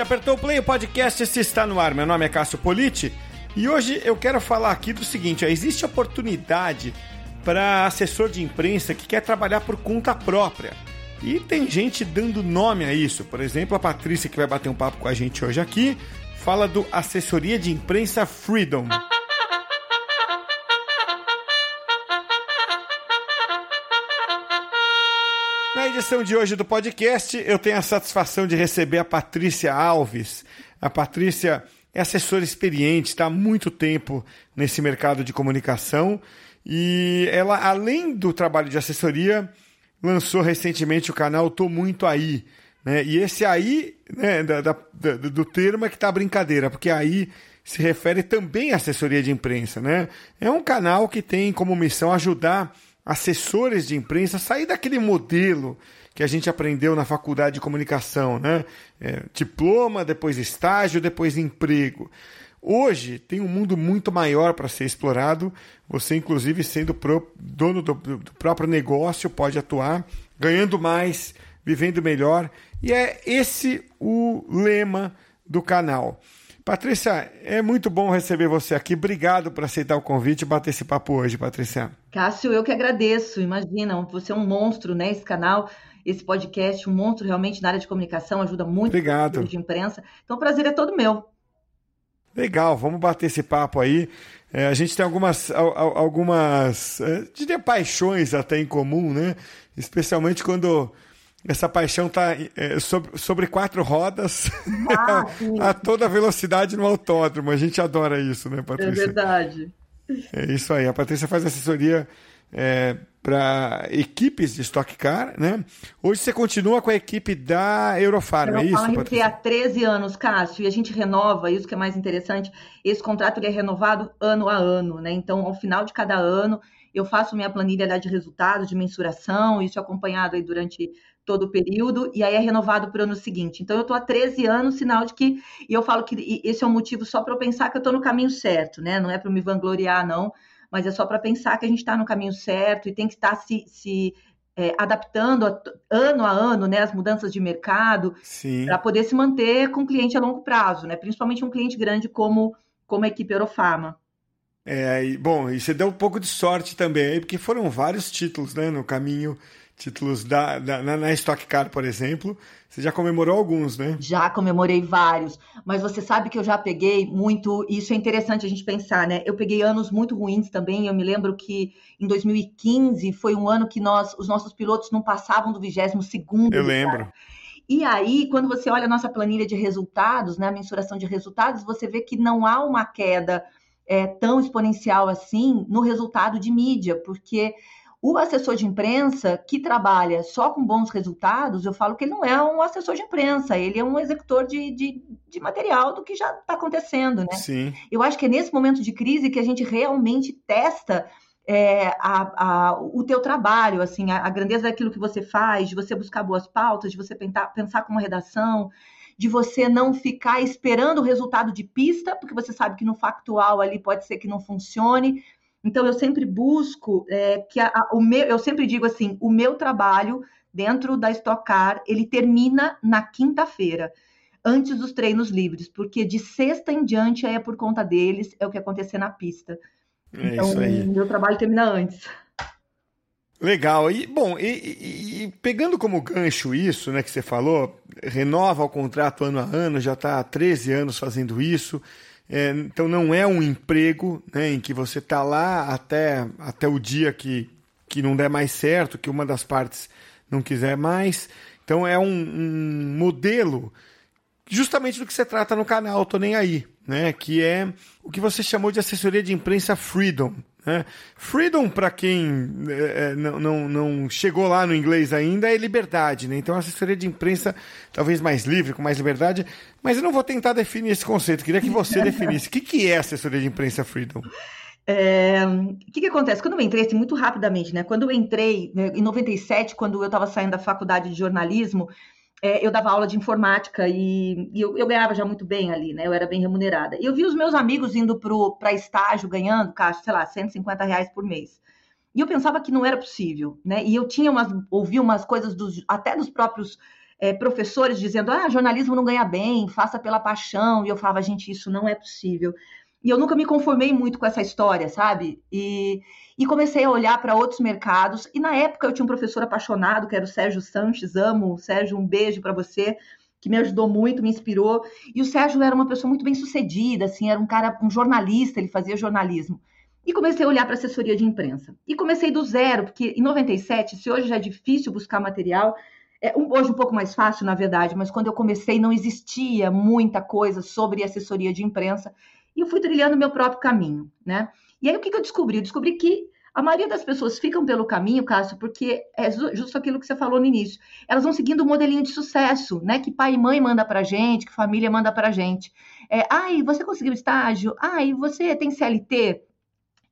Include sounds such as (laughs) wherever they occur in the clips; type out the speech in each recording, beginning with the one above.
apertou o play, o podcast se está no ar. Meu nome é Cássio Politi e hoje eu quero falar aqui do seguinte: ó, existe oportunidade para assessor de imprensa que quer trabalhar por conta própria. E tem gente dando nome a isso. Por exemplo, a Patrícia, que vai bater um papo com a gente hoje aqui, fala do assessoria de imprensa Freedom. Edição de hoje do podcast, eu tenho a satisfação de receber a Patrícia Alves. A Patrícia é assessora experiente, está há muito tempo nesse mercado de comunicação e ela, além do trabalho de assessoria, lançou recentemente o canal Tô Muito Aí. Né? E esse aí, né, da, da, do termo é que tá brincadeira, porque aí se refere também à assessoria de imprensa. Né? É um canal que tem como missão ajudar assessores de imprensa sair daquele modelo que a gente aprendeu na faculdade de comunicação, né? É, diploma, depois estágio, depois emprego. Hoje tem um mundo muito maior para ser explorado. Você, inclusive, sendo pro, dono do, do próprio negócio, pode atuar, ganhando mais, vivendo melhor. E é esse o lema do canal. Patrícia, é muito bom receber você aqui. Obrigado por aceitar o convite e bater esse papo hoje, Patrícia. Cássio, eu que agradeço. Imagina, você é um monstro, né? Esse canal, esse podcast, um monstro realmente na área de comunicação, ajuda muito Obrigado. de imprensa. Então, o prazer é todo meu. Legal, vamos bater esse papo aí. É, a gente tem algumas, algumas, é, diria paixões até em comum, né? Especialmente quando essa paixão está é, sobre, sobre, quatro rodas ah, (laughs) a toda velocidade no autódromo. A gente adora isso, né, Patrícia? É verdade. É isso aí. A Patrícia faz assessoria é, para equipes de Stock Car, né? Hoje você continua com a equipe da Eurofarm, é isso, Patrícia? há 13 anos, Cássio, e a gente renova, isso que é mais interessante, esse contrato ele é renovado ano a ano, né? Então, ao final de cada ano, eu faço minha planilha de resultados, de mensuração, isso é acompanhado aí durante todo o período, e aí é renovado para o ano seguinte. Então, eu estou há 13 anos, sinal de que. E eu falo que esse é um motivo só para eu pensar que eu estou no caminho certo, né? Não é para me vangloriar, não, mas é só para pensar que a gente está no caminho certo e tem que estar se, se é, adaptando a, ano a ano, né, as mudanças de mercado, para poder se manter com cliente a longo prazo, né? Principalmente um cliente grande como, como a equipe Eurofarma. É, e, bom, e você deu um pouco de sorte também, porque foram vários títulos né, no caminho títulos da, da na, na, Stock Car, por exemplo. Você já comemorou alguns, né? Já comemorei vários, mas você sabe que eu já peguei muito. Isso é interessante a gente pensar, né? Eu peguei anos muito ruins também. Eu me lembro que em 2015 foi um ano que nós, os nossos pilotos não passavam do 22 segundo. Eu lembro. E aí, quando você olha a nossa planilha de resultados, né, a mensuração de resultados, você vê que não há uma queda é, tão exponencial assim no resultado de mídia, porque o assessor de imprensa que trabalha só com bons resultados, eu falo que ele não é um assessor de imprensa, ele é um executor de, de, de material do que já está acontecendo, né? Sim. Eu acho que é nesse momento de crise que a gente realmente testa é, a, a, o teu trabalho, assim, a, a, grandeza daquilo que você faz, de você buscar boas pautas, de você pensar, pensar com uma redação, de você não ficar esperando o resultado de pista, porque você sabe que no factual ali pode ser que não funcione, então, eu sempre busco é, que a, a, o meu, eu sempre digo assim, o meu trabalho dentro da Stock Car, ele termina na quinta-feira, antes dos treinos livres, porque de sexta em diante é por conta deles, é o que acontecer na pista. É então, isso aí. meu trabalho termina antes. Legal. E, bom, e, e, pegando como gancho isso, né, que você falou, renova o contrato ano a ano, já está há 13 anos fazendo isso. É, então não é um emprego né, em que você está lá até, até o dia que, que não der mais certo, que uma das partes não quiser mais. Então é um, um modelo justamente do que você trata no canal, tô nem aí, né? Que é o que você chamou de assessoria de imprensa freedom, né? Freedom, para quem é, é, não, não, não, chegou lá no inglês ainda, é liberdade. Né? Então, assessoria de imprensa talvez mais livre, com mais liberdade. Mas eu não vou tentar definir esse conceito. Queria que você (laughs) definisse. O que, que é assessoria de imprensa Freedom? É, o que, que acontece? Quando eu entrei, assim, muito rapidamente, né? Quando eu entrei, né, em 97, quando eu estava saindo da faculdade de jornalismo, é, eu dava aula de informática e, e eu, eu, ganhava já muito bem ali, né? Eu era bem remunerada. E eu vi os meus amigos indo para estágio ganhando, caixa, sei lá, 150 reais por mês. E eu pensava que não era possível, né? E eu tinha umas, ouvia umas coisas dos, até dos próprios é, professores dizendo: ah, jornalismo não ganha bem, faça pela paixão. E eu falava, gente, isso não é possível. E eu nunca me conformei muito com essa história, sabe? E, e comecei a olhar para outros mercados. E na época eu tinha um professor apaixonado, que era o Sérgio Sanches, amo. Sérgio, um beijo para você, que me ajudou muito, me inspirou. E o Sérgio era uma pessoa muito bem sucedida, assim, era um cara, um jornalista, ele fazia jornalismo. E comecei a olhar para assessoria de imprensa. E comecei do zero, porque em 97, se hoje já é difícil buscar material, é, hoje um pouco mais fácil, na verdade, mas quando eu comecei não existia muita coisa sobre assessoria de imprensa eu fui trilhando meu próprio caminho, né? E aí o que, que eu descobri? Eu descobri que a maioria das pessoas ficam pelo caminho, Cássio, porque é justo aquilo que você falou no início. Elas vão seguindo o um modelinho de sucesso, né? Que pai e mãe manda pra gente, que família manda pra gente. É, ai, você conseguiu estágio? Ai, você tem CLT?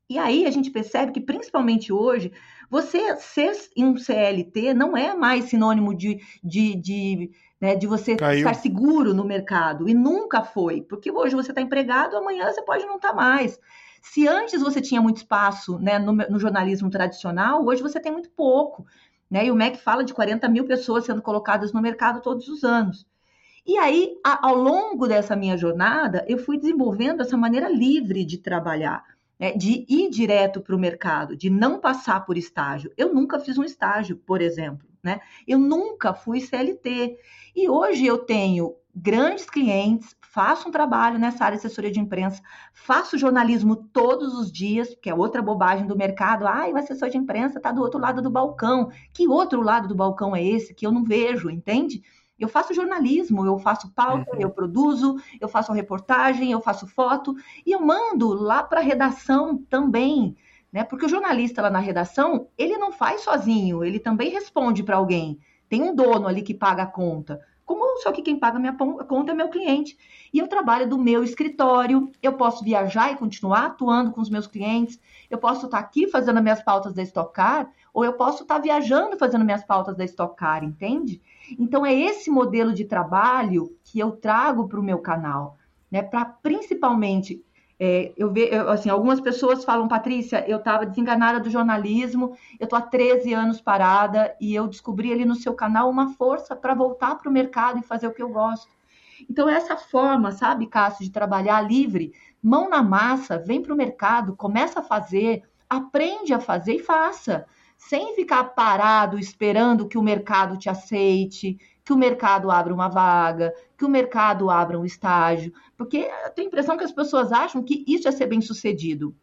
E aí a gente percebe que, principalmente hoje, você ser um CLT não é mais sinônimo de, de, de, né, de você Caiu. estar seguro no mercado. E nunca foi. Porque hoje você está empregado, amanhã você pode não estar tá mais. Se antes você tinha muito espaço né, no, no, jornalismo tradicional, hoje você tem muito pouco. Né? E o MEC fala de 40 mil pessoas sendo colocadas no mercado todos os anos. E aí, a, ao longo dessa minha jornada, eu fui desenvolvendo essa maneira livre de trabalhar né, de ir direto para o mercado, de não passar por estágio. Eu nunca fiz um estágio, por exemplo, né? Eu nunca fui CLT. E hoje eu tenho grandes clientes, faço um trabalho nessa área de assessoria de imprensa, faço jornalismo todos os dias, que é outra bobagem do mercado. Ai, o assessor de imprensa está do outro lado do balcão. Que outro lado do balcão é esse que eu não vejo, entende? Eu faço jornalismo, eu faço pauta, uhum. eu produzo, eu faço reportagem, eu faço foto e eu mando lá para a redação também, né? Porque o jornalista lá na redação, ele não faz sozinho, ele também responde para alguém. Tem um dono ali que paga a conta. Como só que quem paga minha conta é meu cliente. E eu trabalho do meu escritório, eu posso viajar e continuar atuando com os meus clientes, eu posso estar aqui fazendo minhas pautas da Stock Car, ou eu posso estar viajando fazendo minhas pautas da Stock Car, entende? Então, é esse modelo de trabalho que eu trago para o meu canal, né? Para principalmente. É, eu vejo, assim, algumas pessoas falam, Patrícia, eu estava desenganada do jornalismo, eu estou há 13 anos parada e eu descobri ali no seu canal uma força para voltar para o mercado e fazer o que eu gosto. Então, essa forma, sabe, Cássio, de trabalhar livre, mão na massa, vem para o mercado, começa a fazer, aprende a fazer e faça sem ficar parado esperando que o mercado te aceite, que o mercado abra uma vaga, que o mercado abra um estágio, porque eu tenho a impressão que as pessoas acham que isso é ser bem sucedido.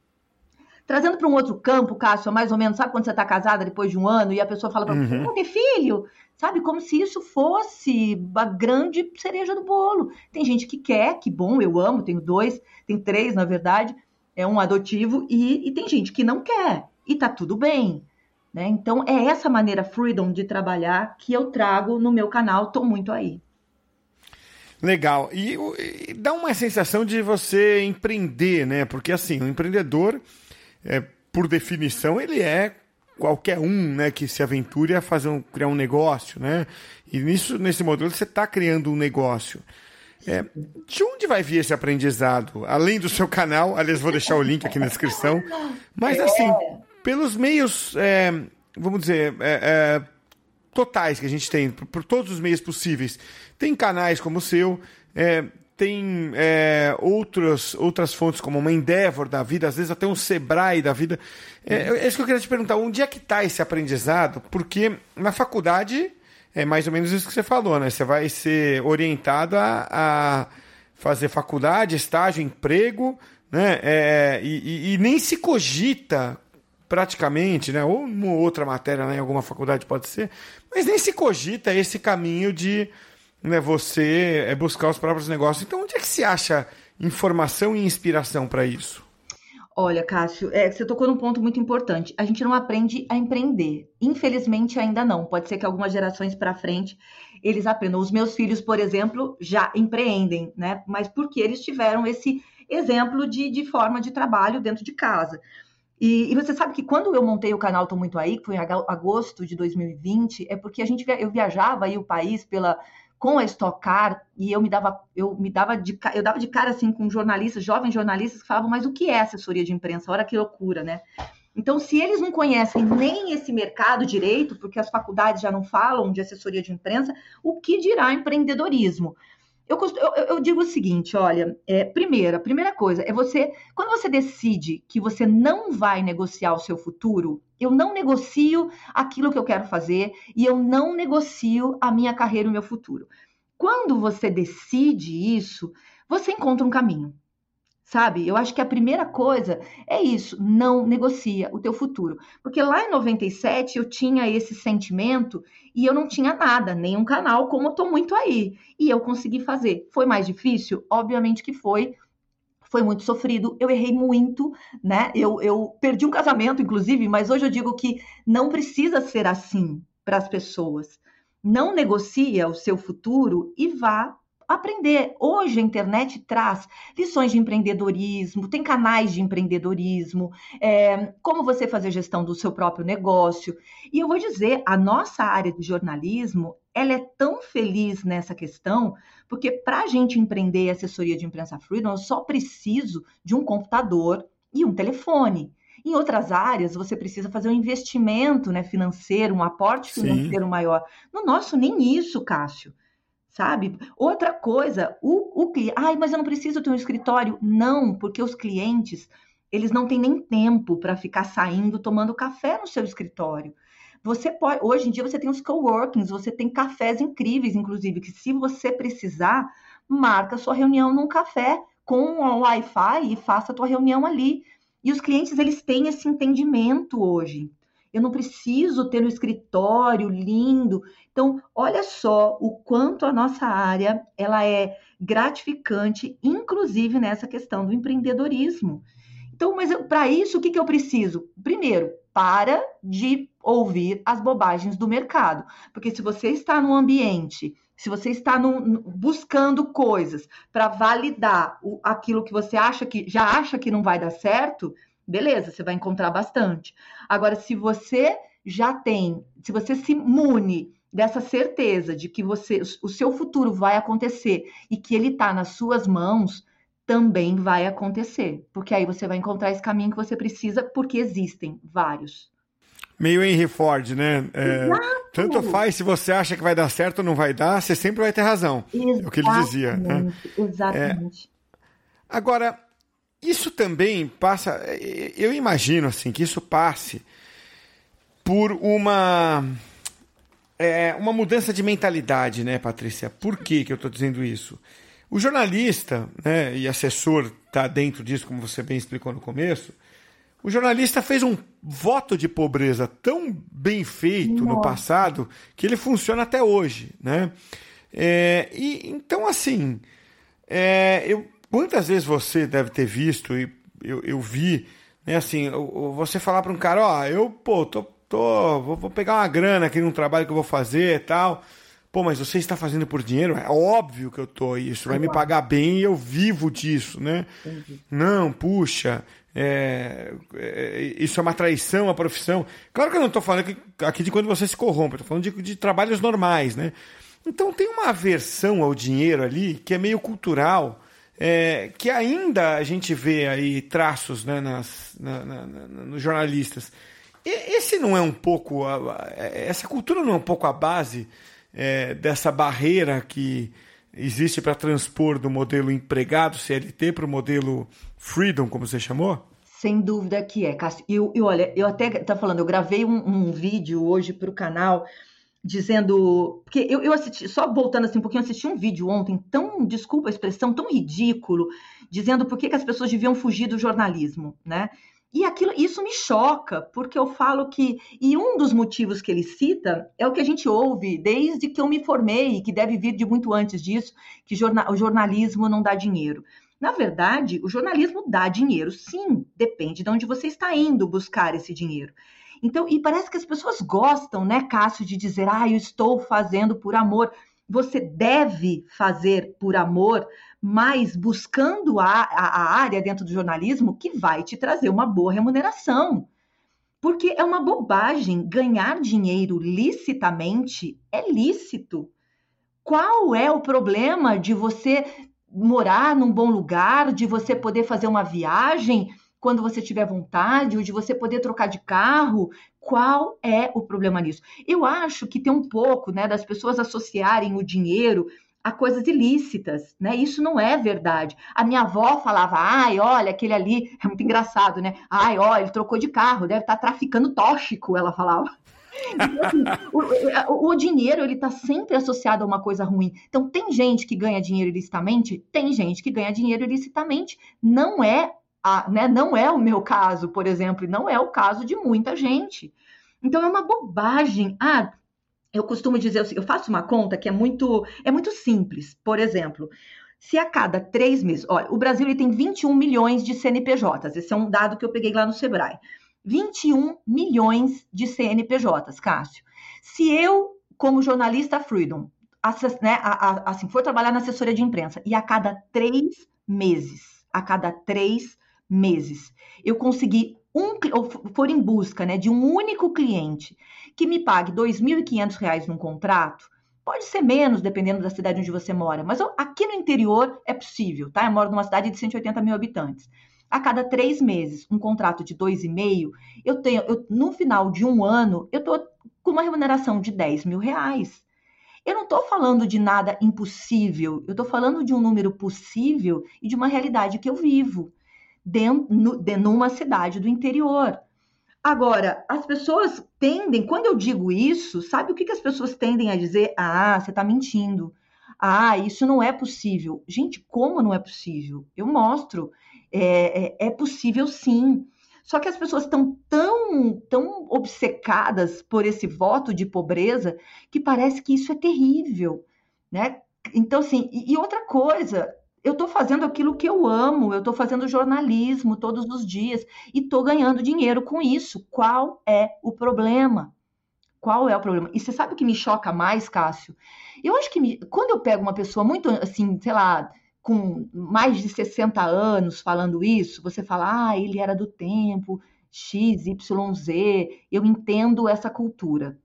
Trazendo para um outro campo, Cássio, mais ou menos, sabe quando você está casada depois de um ano e a pessoa fala para você, uhum. ter filho? Sabe, como se isso fosse a grande cereja do bolo. Tem gente que quer, que bom, eu amo, tenho dois, tem três, na verdade, é um adotivo, e, e tem gente que não quer, e tá tudo bem. Né? Então, é essa maneira freedom de trabalhar que eu trago no meu canal, estou muito aí. Legal. E, e, dá uma sensação de você empreender, né? Porque assim, o empreendedor, é, por definição, ele é qualquer um né, que se aventure a fazer um, criar um negócio, né? E nisso, nesse modelo você está criando um negócio. É, de onde vai vir esse aprendizado? Além do seu canal, aliás, vou deixar o link aqui na descrição. Mas assim, pelos meios, é, vamos dizer, é, é, totais que a gente tem, por, por, todos os meios possíveis. Tem canais como o seu, é, tem é, outros, outras fontes como uma Endeavor da vida, às vezes até um Sebrae da vida. É, é isso que eu queria te perguntar, onde é que está esse aprendizado? Porque na faculdade é mais ou menos isso que você falou, né? Você vai ser orientado a, a fazer faculdade, estágio, emprego, né? É, e, e, e, nem se cogita praticamente, né? Ou uma outra matéria né, em alguma faculdade pode ser, mas nem se cogita esse caminho de né, você é buscar os próprios negócios. Então, onde é que se acha informação e inspiração para isso? Olha, Cássio, é, você tocou num ponto muito importante. A gente não aprende a empreender. Infelizmente, ainda não. Pode ser que algumas gerações para frente eles aprendam. Os meus filhos, por exemplo, já empreendem, né? Mas porque eles tiveram esse exemplo de, de forma de trabalho dentro de casa. E, e, você sabe que quando eu montei o canal Tô Muito Aí, que foi em agosto de 2020, é porque a gente eu viajava aí o país pela com a Stock Car e eu me dava eu me dava de eu dava de cara assim com jornalistas, jovens jornalistas que falavam, mas o que é assessoria de imprensa? Olha que loucura, né? Então, se eles não conhecem nem esse mercado direito, porque as faculdades já não falam de assessoria de imprensa, o que dirá empreendedorismo? Eu, eu, eu, digo o seguinte, olha, é, primeira, primeira coisa é você, quando você decide que você não vai negociar o seu futuro, eu não negocio aquilo que eu quero fazer e eu não negocio a minha carreira e o meu futuro. Quando você decide isso, você encontra um caminho sabe? Eu acho que a primeira coisa é isso, não negocia o teu futuro. Porque lá em 97 eu tinha esse sentimento e eu não tinha nada, nenhum canal, como eu tô muito aí. E eu consegui fazer. Foi mais difícil? Obviamente que foi. Foi muito sofrido, eu errei muito, né? Eu, eu perdi um casamento, inclusive, mas hoje eu digo que não precisa ser assim para as pessoas. Não negocia o seu futuro e vá aprender. Hoje a internet traz lições de empreendedorismo, tem canais de empreendedorismo, é, como você fazer gestão do seu próprio negócio. E eu vou dizer, a nossa área de jornalismo, ela é tão feliz nessa questão, porque para a gente empreender assessoria de imprensa freedom, eu só preciso de um computador e um telefone. Em outras áreas, você precisa fazer um investimento né, financeiro, um aporte financeiro Sim. maior. No nosso, nem isso, Cássio sabe? Outra coisa, o, o cliente, ai, mas eu não preciso ter um escritório. Não, porque os clientes, eles não têm nem tempo para ficar saindo tomando café no seu escritório. Você pode, hoje em dia você tem os coworkings, você tem cafés incríveis, inclusive, que se você precisar, marca sua reunião num café com um Wi-Fi e faça a tua reunião ali. E os clientes, eles têm esse entendimento hoje. Eu não preciso ter um escritório lindo. Então, olha só o quanto a nossa área ela é gratificante, inclusive nessa questão do empreendedorismo. Então, mas para isso, o que, que eu preciso? Primeiro, para de ouvir as bobagens do mercado. Porque se você está num ambiente, se você está num, buscando coisas para validar o, aquilo que você acha que já acha que não vai dar certo, beleza, você vai encontrar bastante. Agora, se você já tem, se você se mune dessa certeza de que você, o seu futuro vai acontecer e que ele está nas suas mãos, também vai acontecer, porque aí você vai encontrar esse caminho que você precisa, porque existem vários. Meio Henry Ford, né? É, tanto faz se você acha que vai dar certo ou não vai dar, você sempre vai ter razão. Exatamente, é o que ele dizia. Né? Exatamente. É, agora, isso também passa, eu imagino assim que isso passe por uma é, uma mudança de mentalidade, né, Patrícia? Por que, que eu estou dizendo isso? O jornalista, né, e assessor está dentro disso, como você bem explicou no começo. O jornalista fez um voto de pobreza tão bem feito Nossa. no passado que ele funciona até hoje, né? É, e então assim, é, eu Quantas vezes você deve ter visto, e eu, eu vi, né, assim, você falar para um cara, ó, eu, pô, tô, tô vou, vou, pegar uma grana aqui num trabalho que eu vou fazer e tal. Pô, mas você está fazendo por dinheiro? É óbvio que eu tô, isso vai me pagar bem e eu vivo disso, né? Entendi. Não, puxa, é, é, isso é uma traição à profissão. Claro que eu não estou falando aqui, aqui, de quando você se corrompe, estou falando de, de trabalhos normais, né? Então tem uma aversão ao dinheiro ali que é meio cultural é, que ainda a gente vê aí traços né, nas, na, na, na, nos jornalistas. E, esse não é um pouco. A, essa cultura não é um pouco a base é, dessa barreira que existe para transpor do modelo empregado CLT para o modelo freedom, como você chamou? Sem dúvida que é, Cássio. E, olha, eu até tá falando, eu gravei um, um vídeo hoje para o canal dizendo. Porque eu, eu assisti, só voltando assim um pouquinho, eu assisti um vídeo ontem, tão, desculpa a expressão, tão ridículo, dizendo por que, que as pessoas deviam fugir do jornalismo, né? E aquilo, isso me choca, porque eu falo que. E um dos motivos que ele cita é o que a gente ouve desde que eu me formei, que deve vir de muito antes disso, que jorna, o jornalismo não dá dinheiro. Na verdade, o jornalismo dá dinheiro, sim, depende de onde você está indo buscar esse dinheiro. Então, e parece que as pessoas gostam, né, Cássio, de dizer, ah, eu estou fazendo por amor. Você deve fazer por amor, mas buscando a, a, a área dentro do jornalismo que vai te trazer uma boa remuneração. Porque é uma bobagem ganhar dinheiro licitamente é lícito. Qual é o problema de você morar num bom lugar, de você poder fazer uma viagem quando você tiver vontade, ou de você poder trocar de carro. Qual é o problema nisso? Eu acho que tem um pouco, né, das pessoas associarem o dinheiro a coisas ilícitas, né? Isso não é verdade. A minha avó falava, ai, olha, aquele ali, (laughs) é muito engraçado, né? Ai, olha, ele trocou de carro, deve estar tá traficando tóxico, ela falava. (laughs) Então, assim, o, o, dinheiro ele está sempre associado a uma coisa ruim. Então tem gente que ganha dinheiro ilicitamente, tem gente que ganha dinheiro ilicitamente. Não é a, né, não é o meu caso, por exemplo, e não é o caso de muita gente. Então é uma bobagem. Ah, eu costumo dizer, eu faço uma conta que é muito, é muito simples. Por exemplo, se a cada três meses, olha, o Brasil ele tem 21 milhões de CNPJs. Esse é um dado que eu peguei lá no Sebrae. 21 milhões de CNPJs, Cássio. Se eu, como jornalista Freedom, né, assim, for trabalhar na assessoria de imprensa e a cada três meses, a cada três meses, eu conseguir um, ou for em busca né, de um único cliente que me pague R$ 2.500 num contrato, pode ser menos, dependendo da cidade onde você mora, mas aqui no interior é possível, tá? Eu moro numa cidade de 180 mil habitantes a cada três meses, um contrato de dois e meio, eu tenho, eu, no final de um ano, eu estou com uma remuneração de 10 mil reais. Eu não estou falando de nada impossível, eu estou falando de um número possível e de uma realidade que eu vivo dentro, de, numa cidade do interior. Agora, as pessoas tendem, quando eu digo isso, sabe o que, que as pessoas tendem a dizer? Ah, você está mentindo. Ah, isso não é possível. Gente, como não é possível? Eu mostro é, é, é possível sim. Só que as pessoas estão tão, tão obcecadas por esse voto de pobreza que parece que isso é terrível, né? Então, assim, e, e outra coisa, eu estou fazendo aquilo que eu amo, eu estou fazendo jornalismo todos os dias e estou ganhando dinheiro com isso. Qual é o problema? Qual é o problema? E você sabe o que me choca mais, Cássio? Eu acho que me, quando eu pego uma pessoa muito assim, sei lá, com mais de 60 anos falando isso, você fala, ah, ele era do tempo, X, Y, Z, eu entendo essa cultura.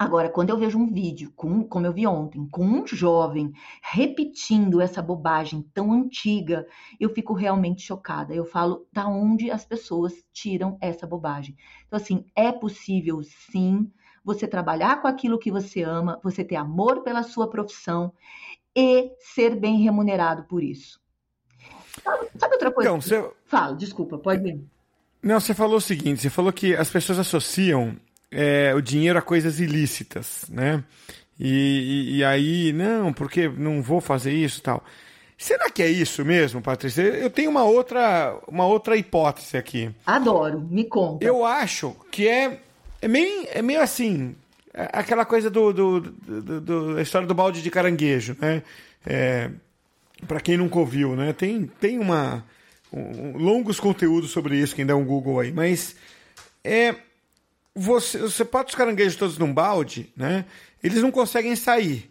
Agora, quando eu vejo um vídeo, com, como eu vi ontem, com um jovem repetindo essa bobagem tão antiga, eu fico realmente chocada. Eu falo, da onde as pessoas tiram essa bobagem? Então, assim, é possível sim você trabalhar com aquilo que você ama, você ter amor pela sua profissão e ser bem remunerado por isso. Sabe, outra coisa? Então, você... Fala, desculpa, pode ir. Não, você falou o seguinte: você falou que as pessoas associam é, o dinheiro a coisas ilícitas, né? E, e, e, aí, não, porque não vou fazer isso tal. Será que é isso mesmo, Patrícia? Eu tenho uma outra, uma outra hipótese aqui. Adoro, me conta. Eu acho que é, é, meio, é meio assim: é aquela coisa do, do, do, do, a história do balde de caranguejo, né? É, para quem nunca ouviu, né? Tem, tem uma um, longos conteúdos sobre isso, quem dá um Google aí, mas é você, você bota os caranguejos todos num balde, né? Eles não conseguem sair.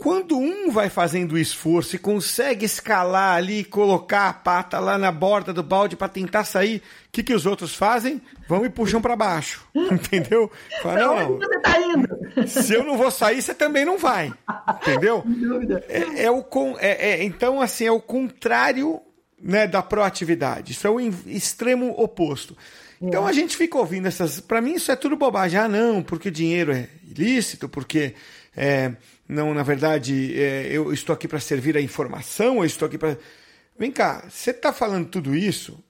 Quando um vai fazendo o esforço e consegue escalar ali, colocar a pata lá na borda do balde para tentar sair, o que, que os outros fazem? Vão e puxam para baixo. (laughs) Entendeu? Fala, não, você tá indo? (laughs) Se eu não vou sair, você também não vai. Entendeu? (laughs) É, é o, é, é, então, assim, é o contrário né, da proatividade. Isso é o extremo oposto. Então a gente fica ouvindo essas. Para mim, isso é tudo bobagem. Ah, não, porque dinheiro é ilícito, porque. É, não, na verdade, é, eu estou aqui para servir a informação, eu estou aqui para. Vem cá, você está falando tudo isso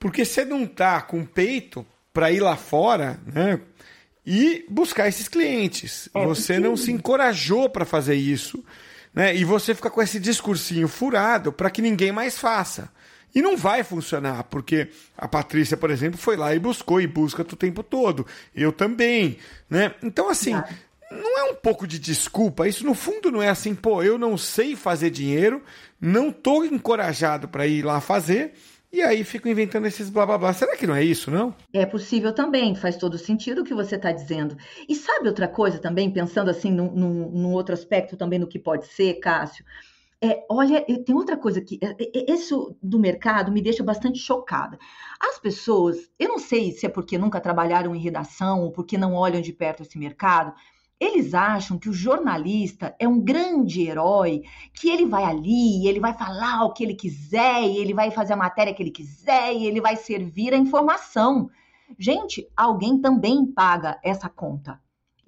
porque você não está com peito para ir lá fora, né? E buscar esses clientes. É, você não se encorajou para fazer isso, né? E você fica com esse discursinho furado para que ninguém mais faça. E não vai funcionar, porque a Patrícia, por exemplo, foi lá e buscou e busca o tempo todo. Eu também, né? Então, assim, não é um pouco de desculpa? Isso no fundo não é assim, pô, eu não sei fazer dinheiro, não tô encorajado para ir lá fazer. E aí fico inventando esses blá blá blá. Será que não é isso, não? É possível também, faz todo sentido o que você está dizendo. E sabe outra coisa também, pensando assim num, num, num, outro aspecto também no que pode ser, Cássio? É, olha, tem outra coisa que é, é, isso do mercado me deixa bastante chocada. As pessoas, eu não sei se é porque nunca trabalharam em redação ou porque não olham de perto esse mercado, Eles acham que o jornalista é um grande herói, que ele vai ali, ele vai falar o que ele quiser, e ele vai fazer a matéria que ele quiser, e ele vai servir a informação. Gente, alguém também paga essa conta.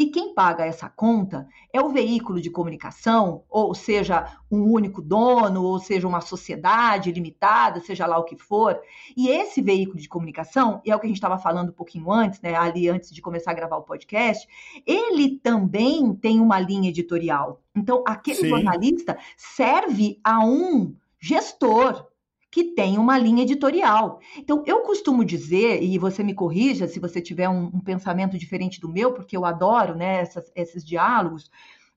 E quem paga essa conta é o veículo de comunicação, ou seja, um único dono, ou seja, uma sociedade limitada, seja lá o que for. E esse veículo de comunicação, e é o que a gente estava falando um pouquinho antes, né, ali antes de começar a gravar o podcast, ele também tem uma linha editorial. Então, aquele Sim. jornalista serve a um gestor, que tem uma linha editorial. Então, eu costumo dizer, e você me corrija se você tiver um, um pensamento diferente do meu, porque eu adoro né, essas, esses diálogos.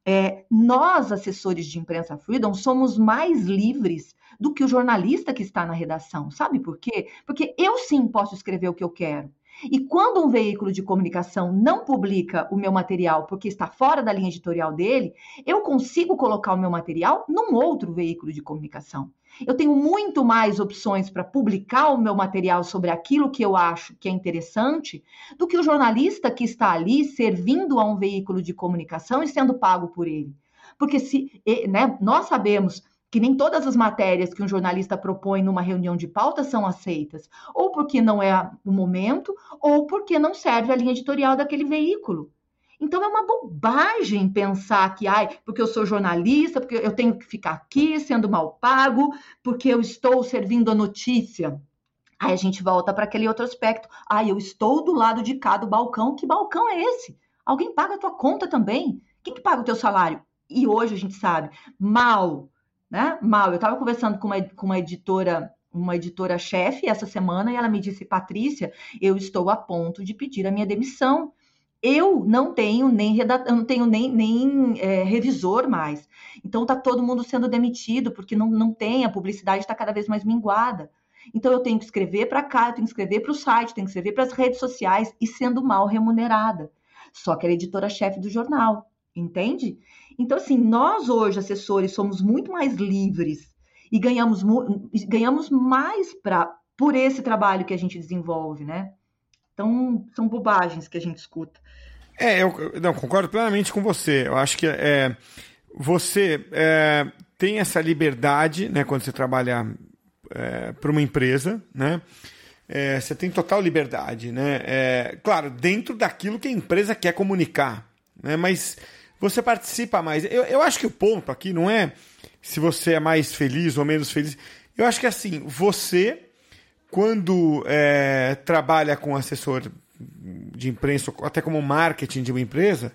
É, nós, assessores de imprensa Freedom, somos mais livres do que o jornalista que está na redação. Sabe por quê? Porque eu sim posso escrever o que eu quero. E quando um veículo de comunicação não publica o meu material porque está fora da linha editorial dele, eu consigo colocar o meu material num outro veículo de comunicação. Eu tenho muito mais opções para publicar o meu material sobre aquilo que eu acho que é interessante do que o jornalista que está ali servindo a um veículo de comunicação e sendo pago por ele. Porque se né, nós sabemos que nem todas as matérias que um jornalista propõe numa reunião de pauta são aceitas, ou porque não é o momento, ou porque não serve a linha editorial daquele veículo. Então é uma bobagem pensar que, ai, porque eu sou jornalista, porque eu tenho que ficar aqui sendo mal pago, porque eu estou servindo a notícia. Aí a gente volta para aquele outro aspecto. Ai, eu estou do lado de cá do balcão. Que balcão é esse? Alguém paga a tua conta também? Quem que paga o teu salário? E hoje a gente sabe, mal, né? Mal. Eu estava conversando com uma, com uma editora uma editora chefe essa semana e ela me disse, Patrícia, eu estou a ponto de pedir a minha demissão eu não tenho nem redator, não tenho nem, nem é, revisor mais. Então está todo mundo sendo demitido porque não, não tem, a publicidade está cada vez mais minguada. Então eu tenho que escrever para cá, eu tenho que escrever para o site, tenho que escrever para as redes sociais e sendo mal remunerada. Só que era editora-chefe do jornal, entende? Então, assim, nós hoje, assessores, somos muito mais livres e ganhamos, ganhamos mais pra, por esse trabalho que a gente desenvolve, né? Então, são bobagens que a gente escuta. É, eu não, concordo plenamente com você. Eu acho que é, você é, tem essa liberdade né, quando você trabalha é, para uma empresa, né? É, você tem total liberdade, né? É, claro, dentro daquilo que a empresa quer comunicar, né? Mas você participa mais. Eu, eu acho que o ponto aqui não é se você é mais feliz ou menos feliz. Eu acho que assim, você quando é, trabalha com assessor de imprensa, até como marketing de uma empresa,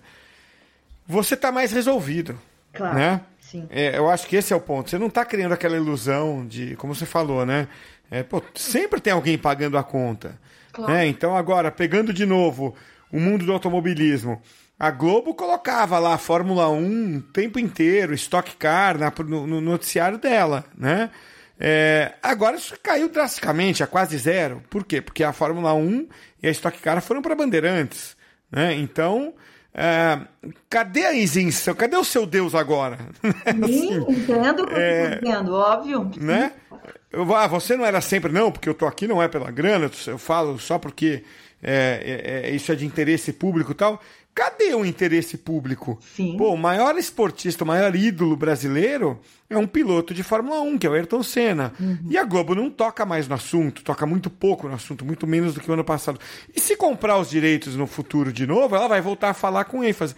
você está mais resolvido. Claro. Né? Sim. É, eu acho que esse é o ponto. Você não está criando aquela ilusão de, como você falou, né? É, pô, sempre tem alguém pagando a conta. Claro. Né? Então, agora, pegando de novo o mundo do automobilismo, a Globo colocava lá a Fórmula 1 o tempo inteiro, Stock Car, na, no, no noticiário dela, né? É, agora isso caiu drasticamente, a quase zero. Por quê? Porque a Fórmula 1 e a Stock Car foram para Bandeirantes. Né? Então, é, cadê a isenção? Cadê o seu Deus agora? (laughs) Sim, assim, entendo o que é, eu dizendo, óbvio. Né? Eu, ah, você não era sempre, não, porque eu tô aqui não é pela grana, eu falo só porque é, é, é isso é de interesse público e tal. Cadê o interesse público? Sim. Pô, o maior esportista, o maior ídolo brasileiro é um piloto de Fórmula 1, que é o Ayrton Senna. Uhum. E a Globo não toca mais no assunto, toca muito pouco no assunto, muito menos do que o ano passado. E se comprar os direitos no futuro de novo, ela vai voltar a falar com ênfase.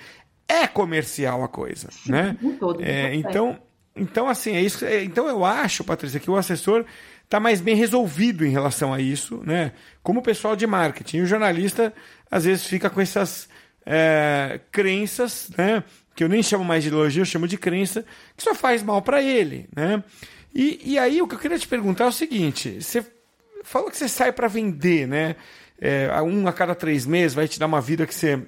É comercial a coisa, Sim, né? Todo, é, então, então, assim, é isso. É, então eu acho, Patrícia, que o assessor está mais bem resolvido em relação a isso, né? Como o pessoal de marketing. E o jornalista, às vezes, fica com essas é, crenças, né? Que eu nem chamo mais de ideologia, eu chamo de crença, que só faz mal para ele, né? E, e aí o que eu queria te perguntar é o seguinte: você falou que você sai para vender, né? É, um a cada três meses vai te dar uma vida que você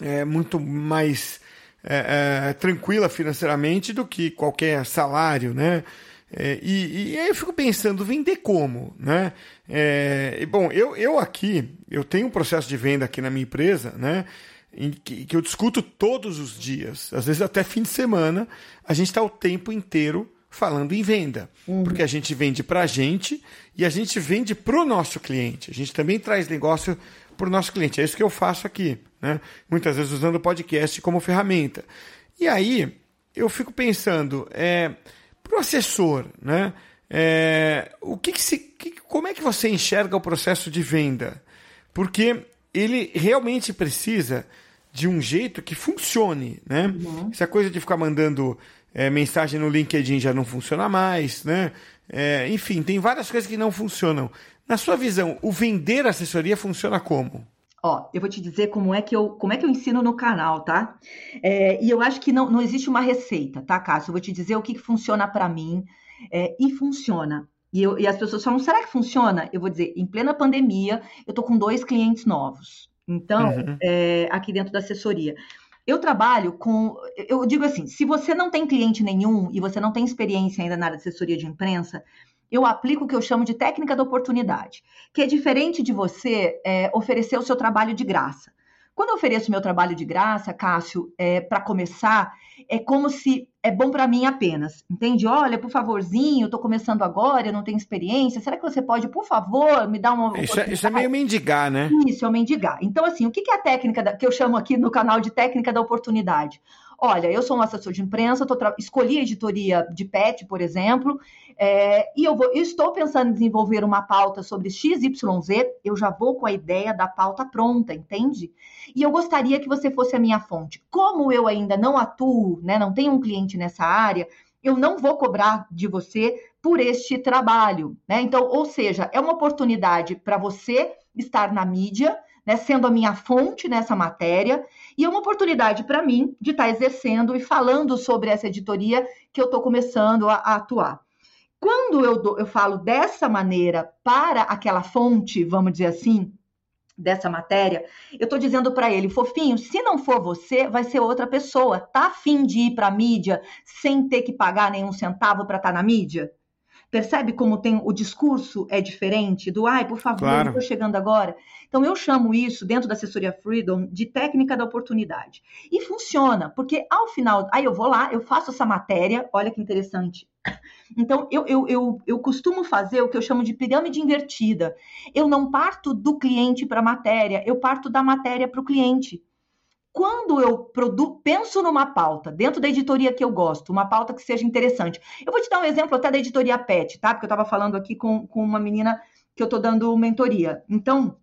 é muito mais é, é, tranquila financeiramente do que qualquer salário, né? É, e, e, aí eu fico pensando, vender como, né? É, bom, eu, eu aqui, eu tenho um processo de venda aqui na minha empresa, né? Em que, que eu discuto todos os dias, às vezes até fim de semana, a gente está o tempo inteiro falando em venda. Uhum. Porque a gente vende para a gente e a gente vende para o nosso cliente. A gente também traz negócio para o nosso cliente. É isso que eu faço aqui, né? Muitas vezes usando o podcast como ferramenta. E aí eu fico pensando, é, para o assessor, né? É, o que, que se, que, como é que você enxerga o processo de venda? Porque ele realmente precisa de um jeito que funcione, né? Uhum. Essa coisa de ficar mandando é, mensagem no LinkedIn já não funciona mais, né? É, enfim, tem várias coisas que não funcionam. Na sua visão, o vender assessoria funciona como? Ó, eu vou te dizer como é que eu, como é que eu ensino no canal, tá? É, e eu acho que não, não existe uma receita, tá, Cássio? Eu vou te dizer o que, que funciona para mim é, e funciona. E, eu, e, as pessoas falam, será que funciona? Eu vou dizer, em plena pandemia, eu tô com dois clientes novos. Então, uhum. é, aqui dentro da assessoria. Eu trabalho com. Eu digo assim: se você não tem cliente nenhum e você não tem experiência ainda na área de assessoria de imprensa, eu aplico o que eu chamo de técnica da oportunidade, que é diferente de você é, oferecer o seu trabalho de graça. Quando eu ofereço meu trabalho de graça, Cássio, é, para começar, é como se é bom para mim apenas, entende? Olha, por favorzinho, eu estou começando agora, eu não tenho experiência, será que você pode, por favor, me dar uma. Isso, é, isso é meio mendigar, né? Isso, é mendigar. Então, assim, o que é a técnica da, que eu chamo aqui no canal de técnica da oportunidade? Olha, eu sou um assessor de imprensa, escolhi a editoria de PET, por exemplo, é, e eu, vou, eu estou pensando em desenvolver uma pauta sobre XYZ, eu já vou com a ideia da pauta pronta, entende? E eu gostaria que você fosse a minha fonte. Como eu ainda não atuo, né, não tenho um cliente nessa área, eu não vou cobrar de você por este trabalho, né? Então, ou seja, é uma oportunidade para você estar na mídia, né, sendo a minha fonte nessa matéria, e é uma oportunidade para mim de estar tá exercendo e falando sobre essa editoria que eu estou começando a, a, atuar. Quando eu, do, eu falo dessa maneira para aquela fonte, vamos dizer assim, dessa matéria, eu estou dizendo para ele, fofinho, se não for você, vai ser outra pessoa. Tá afim de ir para a mídia sem ter que pagar nenhum centavo para estar tá na mídia? Percebe como tem o discurso é diferente do ai, por favor, claro. estou chegando agora. Então eu chamo isso dentro da assessoria Freedom de técnica da oportunidade. E funciona, porque ao final, aí eu vou lá, eu faço essa matéria, olha que interessante. Então, eu, eu, eu, eu costumo fazer o que eu chamo de pirâmide invertida. Eu não parto do cliente para a matéria, eu parto da matéria para o cliente quando eu produ penso numa pauta dentro da editoria que eu gosto, uma pauta que seja interessante. Eu vou te dar um exemplo até da editoria PET, tá? Porque eu estava falando aqui com, com uma menina que eu estou dando mentoria. Então,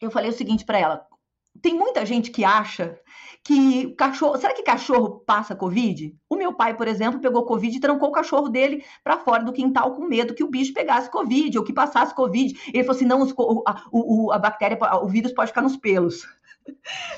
eu falei o seguinte para ela: tem muita gente que acha que cachorro. Será que cachorro passa Covid? O meu pai, por exemplo, pegou Covid e trancou o cachorro dele para fora do quintal com medo que o bicho pegasse Covid ou que passasse Covid. Ele falou assim: não, os, a, o, a bactéria, o vírus pode ficar nos pelos.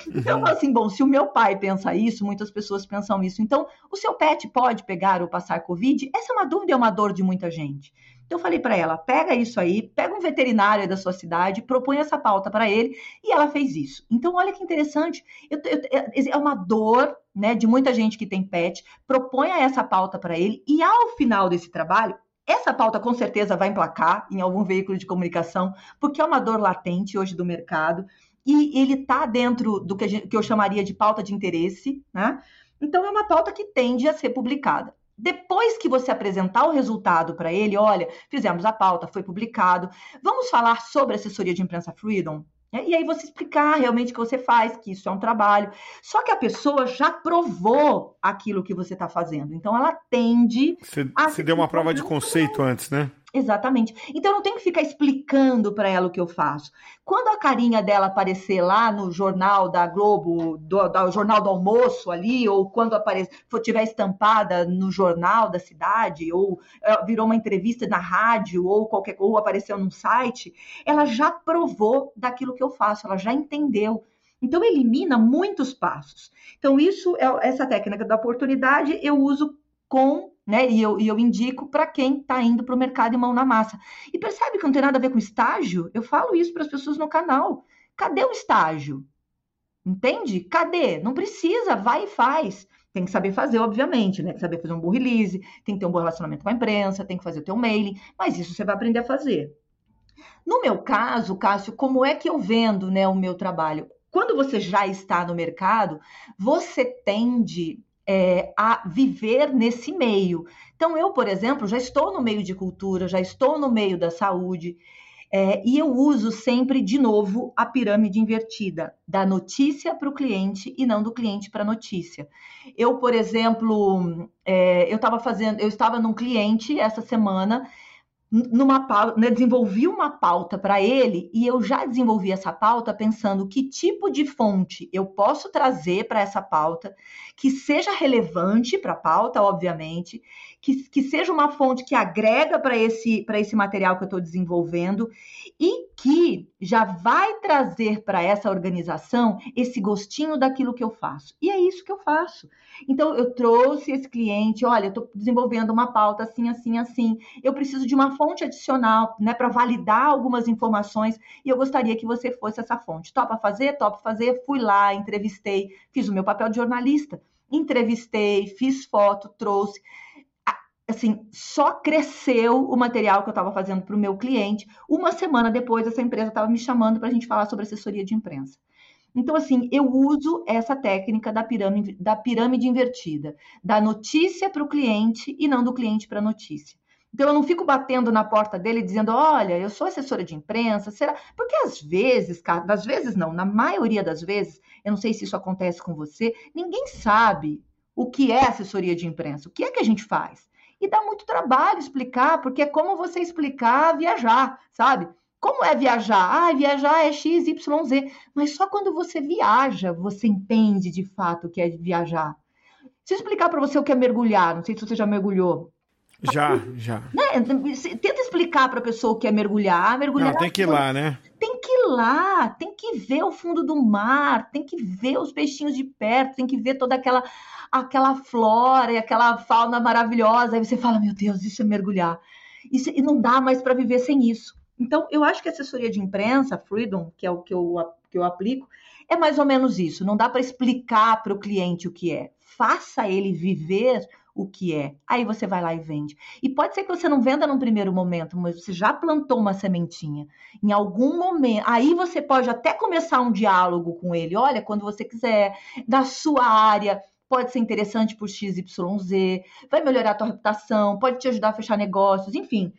Então, uhum. assim, bom, se o meu pai pensa isso, muitas pessoas pensam isso. Então, o seu pet pode pegar ou passar Covid? Essa é uma dúvida, é uma dor de muita gente. Então, eu falei para ela: pega isso aí, pega um veterinário da sua cidade, propõe essa pauta para ele, e ela fez isso. Então, olha que interessante. Eu, eu, é uma dor né, de muita gente que tem pet, proponha essa pauta para ele, e ao final desse trabalho, essa pauta com certeza vai emplacar em algum veículo de comunicação, porque é uma dor latente hoje do mercado e ele está dentro do que, gente, que, eu chamaria de pauta de interesse, né? Então é uma pauta que tende a ser publicada. Depois que você apresentar o resultado para ele, olha, fizemos a pauta, foi publicado, vamos falar sobre assessoria de imprensa Freedom? É, e aí você explicar realmente o que você faz, que isso é um trabalho. Só que a pessoa já provou aquilo que você está fazendo. Então ela tende você, a. Você deu uma prova de conceito antes, né? Exatamente. Então não tenho que ficar explicando para ela o que eu faço. Quando a carinha dela aparecer lá no jornal da Globo, do, do jornal do almoço ali, ou quando aparecer, for tiver estampada no jornal da cidade, ou uh, virou uma entrevista na rádio, ou qualquer ou apareceu num site, ela já provou daquilo que eu faço, ela já entendeu. Então elimina muitos passos. Então isso é essa técnica da oportunidade eu uso com né? E eu, e eu indico para quem está indo para o mercado e mão na massa. E percebe que não tem nada a ver com estágio? Eu falo isso para as pessoas no canal. Cadê o estágio? Entende? Cadê? Não precisa, vai e faz. Tem que saber fazer, obviamente, né? Tem que saber fazer um bom release, tem que ter um bom relacionamento com a imprensa, tem que fazer o teu mailing, mas isso você vai aprender a fazer. No meu caso, Cássio, como é que eu vendo né, o meu trabalho? Quando você já está no mercado, você tende é, a viver nesse meio. Então, eu, por exemplo, já estou no meio de cultura, já estou no meio da saúde. É, e eu uso sempre, de novo, a pirâmide invertida, da notícia para o cliente e não do cliente para a notícia. Eu, por exemplo, é, eu estava fazendo, eu estava num cliente essa semana numa né, desenvolvi uma pauta para ele e eu já desenvolvi essa pauta pensando que tipo de fonte eu posso trazer para essa pauta, que seja relevante para a pauta, obviamente, que, que seja uma fonte que agrega para esse, esse material que eu estou desenvolvendo e que já vai trazer para essa organização esse gostinho daquilo que eu faço. E é isso que eu faço. Então, eu trouxe esse cliente, olha, eu estou desenvolvendo uma pauta assim, assim, assim. Eu preciso de uma fonte adicional, né, para validar algumas informações e eu gostaria que você fosse essa fonte. Topa fazer? Topa fazer. Fui lá, entrevistei, fiz o meu papel de jornalista. Entrevistei, fiz foto, trouxe assim, só cresceu o material que eu estava fazendo para o meu cliente. Uma semana depois, essa empresa estava me chamando para a gente falar sobre assessoria de imprensa. Então, assim, eu uso essa técnica da pirâmide, da pirâmide invertida, da notícia para o cliente e não do cliente para a notícia. Então, eu não fico batendo na porta dele dizendo: olha, eu sou assessora de imprensa, será? Porque às vezes, cara, às vezes não, na maioria das vezes, eu não sei se isso acontece com você, ninguém sabe o que é assessoria de imprensa, o que é que a gente faz. E dá muito trabalho explicar, porque é como você explicar viajar, sabe? Como é viajar? Ah, viajar é X, Y, Z. Mas só quando você viaja, você entende de fato o que é viajar. Se eu explicar para você o que é mergulhar, não sei se você já mergulhou. Já, já. Né? Tenta explicar para a pessoa o que é mergulhar. mergulhar não, tem que ir lá, né? Lá, tem que ver o fundo do mar, tem que ver os peixinhos de perto, tem que ver toda aquela aquela flora e aquela fauna maravilhosa. Aí você fala, meu Deus, isso é mergulhar. Isso, e não dá mais para viver sem isso. Então, eu acho que a assessoria de imprensa, Freedom, que é o que eu, que eu aplico, é mais ou menos isso. Não dá para explicar para o cliente o que é. Faça ele viver o que é. Aí você vai lá e vende. E pode ser que você não venda num primeiro momento, mas você já plantou uma sementinha. Em algum momento, aí você pode até começar um diálogo com ele. Olha, quando você quiser, da sua área, pode ser interessante por XYZ, vai melhorar a tua reputação, pode te ajudar a fechar negócios, enfim.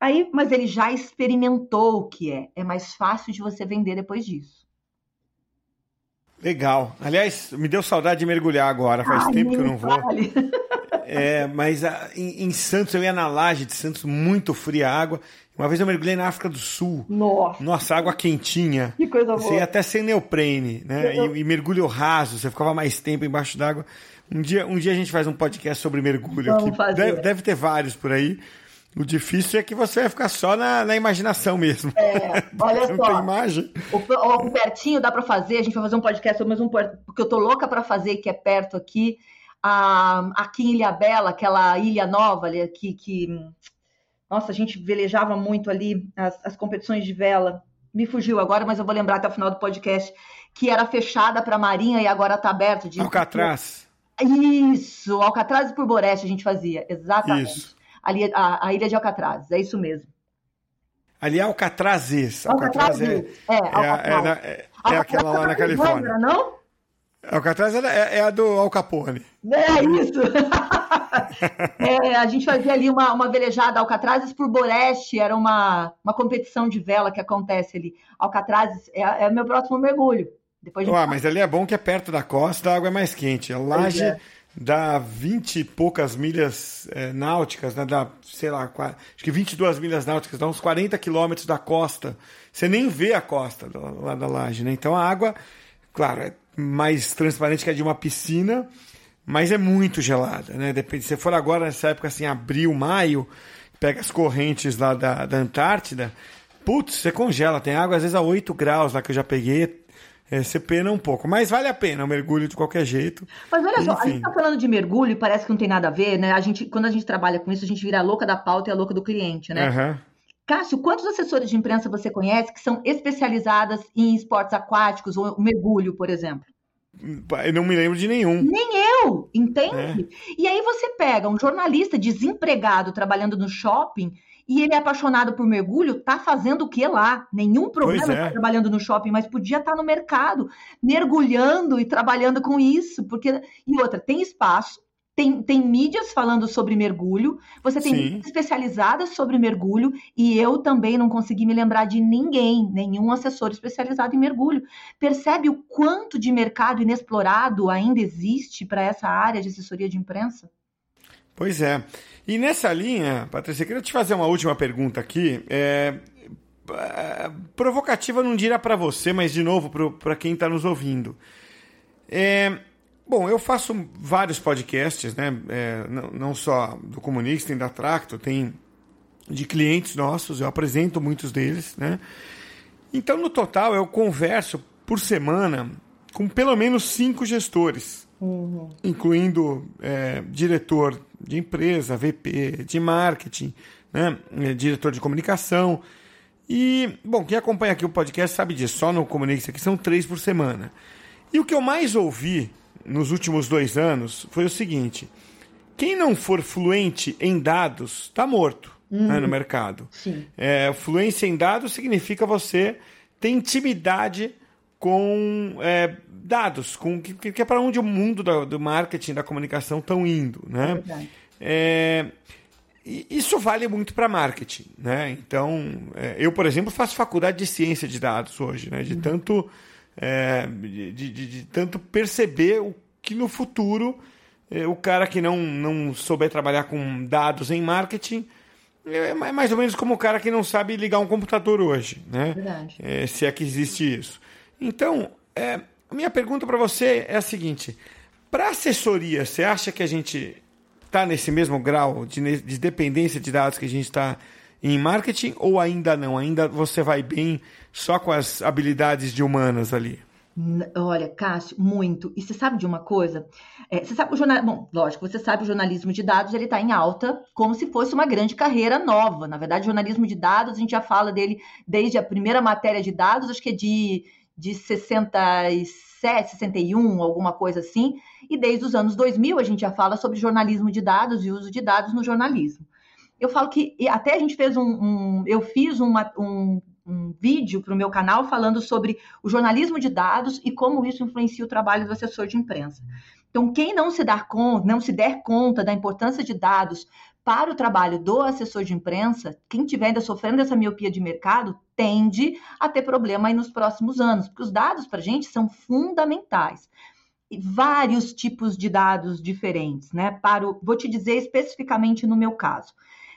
Aí, mas ele já experimentou o que é. É mais fácil de você vender depois disso. Legal. Aliás, me deu saudade de mergulhar agora. Faz Ai, tempo que eu não vou. (laughs) É, mas a, ah, em, em, Santos, eu ia na laje de Santos, muito fria a água. Uma vez eu mergulhei na África do Sul. Nossa. Nossa, água quentinha. Que coisa boa. Você ia até sem neoprene, né? Eu... E, e, mergulho raso, você ficava mais tempo embaixo d'água. Um dia, um dia a gente faz um podcast sobre mergulho Vamos aqui. Fazer. Deve, deve ter vários por aí. O difícil é que você vai ficar só na, na imaginação mesmo. É, olha (laughs) só. Tem imagem. O, o, pertinho dá para fazer, a gente vai fazer um podcast sobre mais um porque eu tô louca para fazer, que é perto aqui, a, aqui em Ilha Bela, aquela ilha nova ali, que, que nossa, a gente velejava muito ali as, as competições de vela. Me fugiu agora, mas eu vou lembrar até o final do podcast que era fechada para a Marinha e agora está aberto. De... Alcatraz. Isso, Alcatraz e por Boreste a gente fazia, exatamente. Isso ali a, a ilha de Alcatraz, é isso mesmo. Ali é Alcatrazes. Alcatraz, é, é, Alcatraz. é, é, é, é aquela lá na Califórnia. Não? Alcatraz é, é, a do Al Capone. É isso. (laughs) é, a gente fazia ali uma, uma velejada Alcatrazes por Boreste, era uma, uma competição de vela que acontece ali. Alcatrazes é, é meu próximo mergulho. Depois de... Ué, mas ali é bom que é perto da costa, a água é mais quente. A laje é dá 20 e poucas milhas é, náuticas, né? dá, sei lá, acho que 22 milhas náuticas, dá uns 40 quilômetros da costa. Você nem vê a costa lá da laje, né? Então a água, claro, é mais transparente que a de uma piscina, mas é muito gelada, né? Depende, se for agora nessa época assim, abril, maio, pega as correntes lá da, da Antártida, putz, você congela, tem água às vezes a 8 graus lá que eu já peguei, é, você pena um pouco, mas vale a pena o mergulho de qualquer jeito. Mas olha Enfim. só, a gente tá falando de mergulho e parece que não tem nada a ver, né? A gente, quando a gente trabalha com isso, a gente vira a louca da pauta e a louca do cliente, né? Uhum. Cássio, quantos assessores de imprensa você conhece que são especializadas em esportes aquáticos ou mergulho, por exemplo? Eu não me lembro de nenhum. Nem eu, entende? É. E aí você pega um jornalista desempregado trabalhando no shopping e ele é apaixonado por mergulho, tá fazendo o que lá? Nenhum problema é. trabalhando no shopping, mas podia estar tá no mercado, mergulhando e trabalhando com isso, porque e outra, tem espaço, tem, tem mídias falando sobre mergulho, você tem mídias especializadas sobre mergulho, e eu também não consegui me lembrar de ninguém, nenhum assessor especializado em mergulho. Percebe o quanto de mercado inexplorado ainda existe para essa área de assessoria de imprensa? Pois é. E nessa linha, Patrícia, eu queria te fazer uma última pergunta aqui. É, é provocativa não dirá para você, mas de novo para quem está nos ouvindo. É, Bom, eu faço vários podcasts, né? É, não, não, só do Comunix, tem da Tracto, tem de clientes nossos, eu apresento muitos deles, né? Então, no total, eu converso por semana com pelo menos cinco gestores, uhum. incluindo é, diretor de empresa, VP de marketing, né? É, diretor de comunicação. E, bom, quem acompanha aqui o podcast sabe disso, só no Comunix aqui são três por semana. E o que eu mais ouvi nos últimos dois anos foi o seguinte: quem não for fluente em dados está morto uhum. né, no mercado. É, fluência em dados significa você ter intimidade com é, dados, com que, que é para onde o mundo do, do marketing, da comunicação estão indo, né? É, isso vale muito para marketing, né? Então, é, eu, por exemplo, faço faculdade de ciência de dados hoje, né? De uhum. tanto é, de, de, de, tanto perceber o que no futuro é, o cara que não, não souber trabalhar com dados em marketing é, é mais ou menos como o cara que não sabe ligar um computador hoje, né? Verdade. É, se é que existe isso. Então, é, minha pergunta para você é a seguinte: para assessoria, você acha que a gente está nesse mesmo grau de, de dependência de dados que a gente está em marketing ou ainda não? Ainda você vai bem só com as habilidades de humanas ali? Olha, Cássio, muito. E você sabe de uma coisa? É, você sabe o jornal... Bom, lógico, você sabe o jornalismo de dados, ele está em alta, como se fosse uma grande carreira nova. Na verdade, jornalismo de dados, a gente já fala dele desde a primeira matéria de dados, acho que é de, de 67, 61, alguma coisa assim. E desde os anos 2000, a gente já fala sobre jornalismo de dados e uso de dados no jornalismo eu falo que até a gente fez um, um eu fiz uma, um, um vídeo para o meu canal falando sobre o jornalismo de dados e como isso influencia o trabalho do assessor de imprensa. Então, quem não se dar conta, não se der conta da importância de dados para o trabalho do assessor de imprensa, quem estiver ainda sofrendo essa miopia de mercado, tende a ter problema aí nos próximos anos, porque os dados para a gente são fundamentais. E vários tipos de dados diferentes, né? Para o, vou te dizer especificamente no meu caso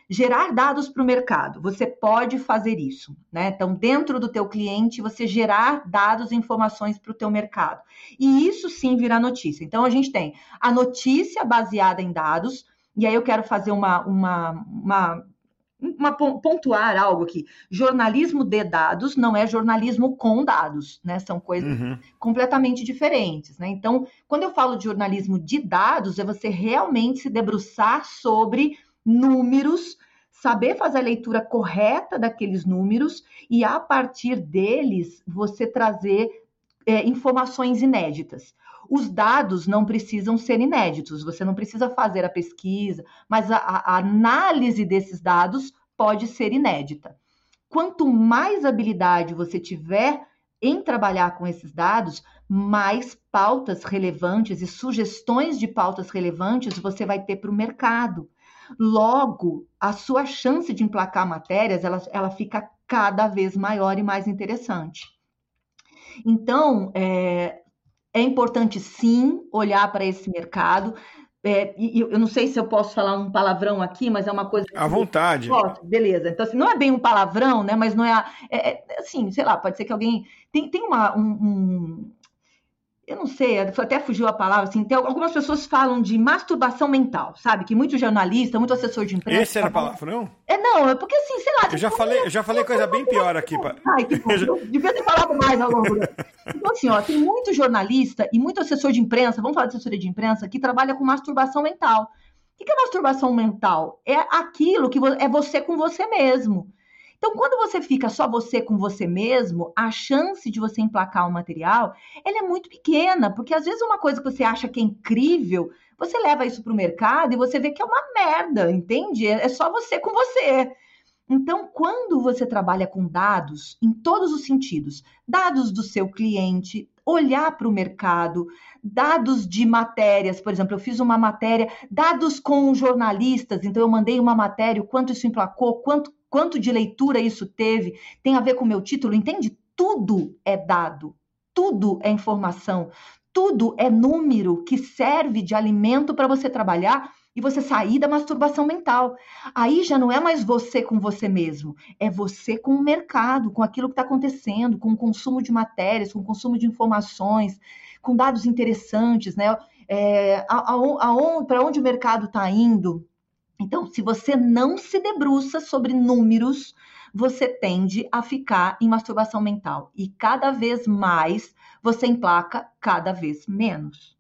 gerar dados para o mercado. Você pode fazer isso, né? Então, dentro do teu cliente, você gerar dados e informações para o teu mercado. E isso sim virá notícia. Então, a gente tem a notícia baseada em dados, e aí eu quero fazer uma, uma, uma uma, pontuar algo aqui. Jornalismo de dados não é jornalismo com dados, né? São coisas uhum. completamente diferentes, né? Então, quando eu falo de jornalismo de dados, é você realmente se debruçar sobre números, saber fazer a leitura correta daqueles números e, a partir deles, você trazer é, informações inéditas. Os dados não precisam ser inéditos, você não precisa fazer a pesquisa, mas a, a análise desses dados pode ser inédita. Quanto mais habilidade você tiver em trabalhar com esses dados, mais pautas relevantes e sugestões de pautas relevantes você vai ter para o mercado. Logo, a sua chance de emplacar matérias, ela, ela fica cada vez maior e mais interessante. Então, é, é importante sim olhar para esse mercado. É, eu não sei se eu posso falar um palavrão aqui, mas é uma coisa. À vontade. Posso, beleza. Então, assim, não é bem um palavrão, né? Mas não é, é, é. assim, sei lá, pode ser que alguém. Tem, tem uma, um, um eu não sei, até fugiu a palavra, assim, tem, algumas pessoas falam de masturbação mental, sabe? Que muito jornalista, muito assessor de imprensa... Esse era a palavra, não? É, não, é porque assim, sei lá... Eu já falei, eu já falei coisa bem pior aqui. Pra... Ai, que (laughs) bom, eu devia ter falado mais ao longo. Então, assim, ó, tem muito jornalista e muito assessor de imprensa, vamos falar de assessoria de imprensa, que trabalha com masturbação mental. O que é masturbação mental? É aquilo que é você com você mesmo. Então, quando você fica só você com você mesmo, a chance de você emplacar um material, ela é muito pequena, porque às vezes uma coisa que você acha que é incrível, você leva isso para o mercado e você vê que é uma merda, entende? É só você com você. Então, quando você trabalha com dados, em todos os sentidos, dados do seu cliente, olhar para o mercado, dados de matérias, por exemplo, eu fiz uma matéria, dados com jornalistas, então eu mandei uma matéria, o quanto isso emplacou, quanto, quanto de leitura isso teve, tem a ver com o meu título, entende? Tudo é dado, tudo é informação, tudo é número que serve de alimento para você trabalhar e você sair da masturbação mental. Aí já não é mais você com você mesmo, é você com o mercado, com aquilo que está acontecendo, com o consumo de matérias, com o consumo de informações, com dados interessantes, né? É, para onde o mercado está indo. Então, se você não se debruça sobre números, você tende a ficar em masturbação mental. E cada vez mais você emplaca cada vez menos.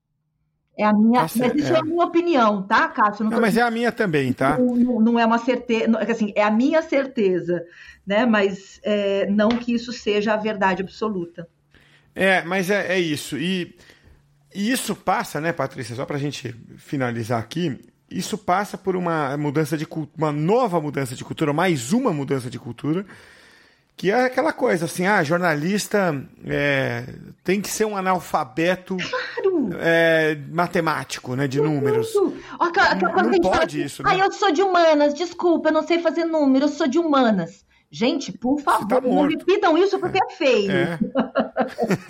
É a minha, Nossa, mas isso é. é. a minha opinião, tá, Cássio? Não, não mas é a minha também, tá? Não, não, não é uma certeza, não, assim, é a minha certeza, né? Mas é, não que isso seja a verdade absoluta. É, mas é, é isso. E, e, isso passa, né, Patrícia? Só para a gente finalizar aqui, isso passa por uma mudança de uma nova mudança de cultura, mais uma mudança de cultura que é aquela coisa assim, ah, jornalista é, tem que ser um analfabeto claro. é, matemático, né, de números. Ó, não, não pode isso. Né? Ah, eu sou de humanas, desculpa, eu não sei fazer números, eu sou de humanas. Gente, por tá favor, tá não repitam isso porque é, é feio. É.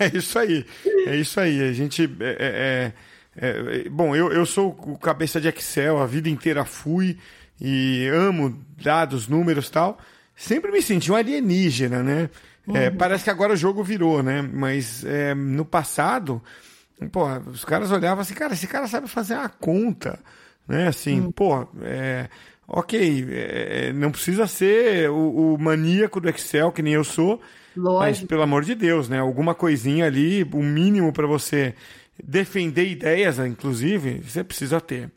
(laughs) é. isso aí, é isso aí. A gente é, é, é, bom, eu, eu sou o cabeça de Excel, a vida inteira fui e amo dados, números, tal sempre me senti um alienígena, né? É, uhum. É, parece que agora o jogo virou, né? Mas é, no passado, pô, os caras olhavam assim, cara, esse cara sabe fazer uma conta, né? Assim, uhum. pô, é, ok, é, não precisa ser o, o, maníaco do Excel, que nem eu sou, Lógico. mas pelo amor de Deus, né? Alguma coisinha ali, o mínimo para você defender ideias, inclusive, você precisa ter.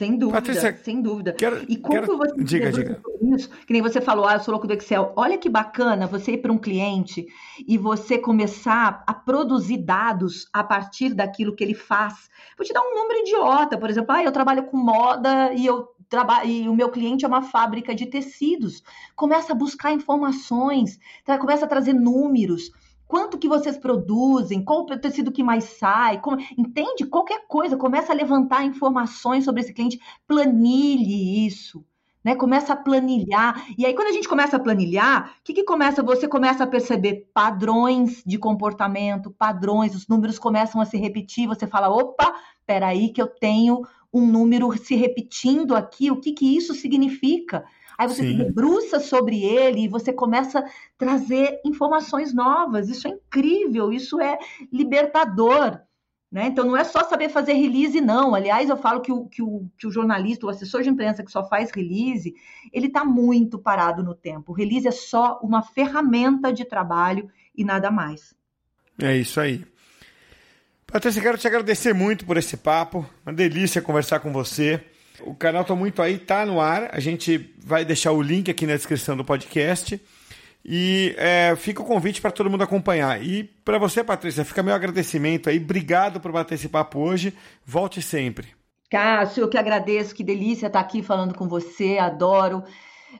Sem dúvida, Patrícia, sem dúvida. Quero, e como quero... você diga, diga. isso? Que nem você falou, ah, eu sou louco do Excel. Olha que bacana você ir para um cliente e você começar a produzir dados a partir daquilo que ele faz. Vou te dar um número idiota, por exemplo, ah, eu trabalho com moda e eu trabalho e o meu cliente é uma fábrica de tecidos. Começa a buscar informações, começa a trazer números quanto que vocês produzem, qual o tecido que mais sai, como, entende? Qualquer coisa, começa a levantar informações sobre esse cliente, planilhe isso. Né, começa a planilhar. E aí, quando a gente começa a planilhar, o que, que começa? Você começa a perceber padrões de comportamento, padrões, os números começam a se repetir. Você fala: opa, peraí, que eu tenho um número se repetindo aqui, o que, que isso significa? Aí você Sim. se debruça sobre ele e você começa a trazer informações novas. Isso é incrível, isso é libertador. Né? Então, não é só saber fazer release, não. Aliás, eu falo que o, que o, que o jornalista, o assessor de imprensa que só faz release, ele está muito parado no tempo. O release é só uma ferramenta de trabalho e nada mais. É isso aí. Patrícia, quero te agradecer muito por esse papo. Uma delícia conversar com você. O canal Tô Muito Aí tá no ar. A gente vai deixar o link aqui na descrição do podcast. E é, fica o convite para todo mundo acompanhar. E para você, Patrícia, fica meu agradecimento aí. Obrigado por bater esse papo hoje. Volte sempre. Cássio, eu que agradeço. Que delícia estar aqui falando com você. Adoro.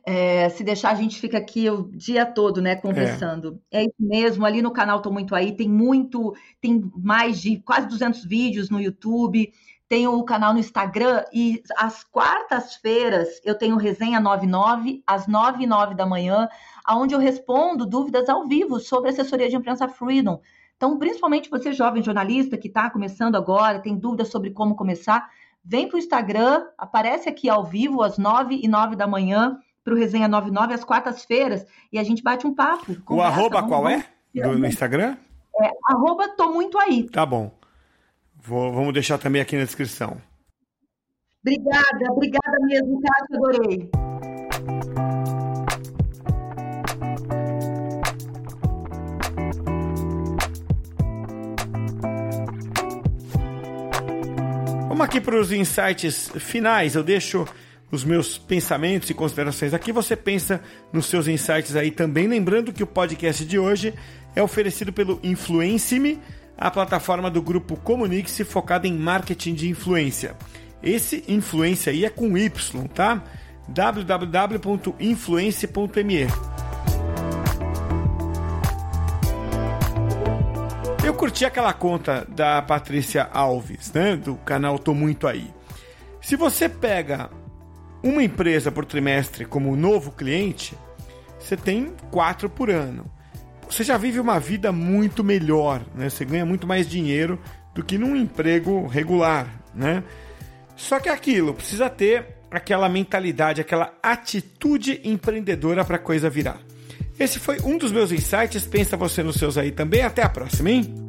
É, se deixar, a gente fica aqui o dia todo, né, conversando. É. é. isso mesmo, ali no canal Tô Muito Aí, tem muito, tem mais de quase 200 vídeos no YouTube, tenho o canal no Instagram e às quartas-feiras eu tenho resenha 99 às 9 e 9 da manhã, onde eu respondo dúvidas ao vivo sobre assessoria de imprensa Freedom. Então, principalmente você jovem jornalista que está começando agora, tem dúvidas sobre como começar, vem para o Instagram, aparece aqui ao vivo às 9 e 9 da manhã para o Resenha 99 às quartas-feiras e a gente bate um papo. Conversa, o arroba qual é? Do, no Instagram? É, arroba tô muito aí. Tá bom. Vou, vamos deixar também aqui na descrição. Obrigada, obrigada mesmo, Cássio, adorei. Vamos aqui para os insights finais. Eu deixo os meus pensamentos e considerações aqui. Você pensa nos seus insights aí também. Lembrando que o podcast de hoje é oferecido pelo Influence-me a plataforma do grupo Comunique-se focada em marketing de influência. Esse influência aí é com Y, tá? www.influence.me. Eu curti aquela conta da Patrícia Alves, né? Do canal Tô Muito Aí. Se você pega uma empresa por trimestre como novo cliente, você tem quatro por ano. Você já vive uma vida muito melhor, né? Você ganha muito mais dinheiro do que num emprego regular, né? Só que é aquilo precisa ter aquela mentalidade, aquela atitude empreendedora para a coisa virar. Esse foi um dos meus insights. Pensa você nos seus aí também. Até a próxima, hein?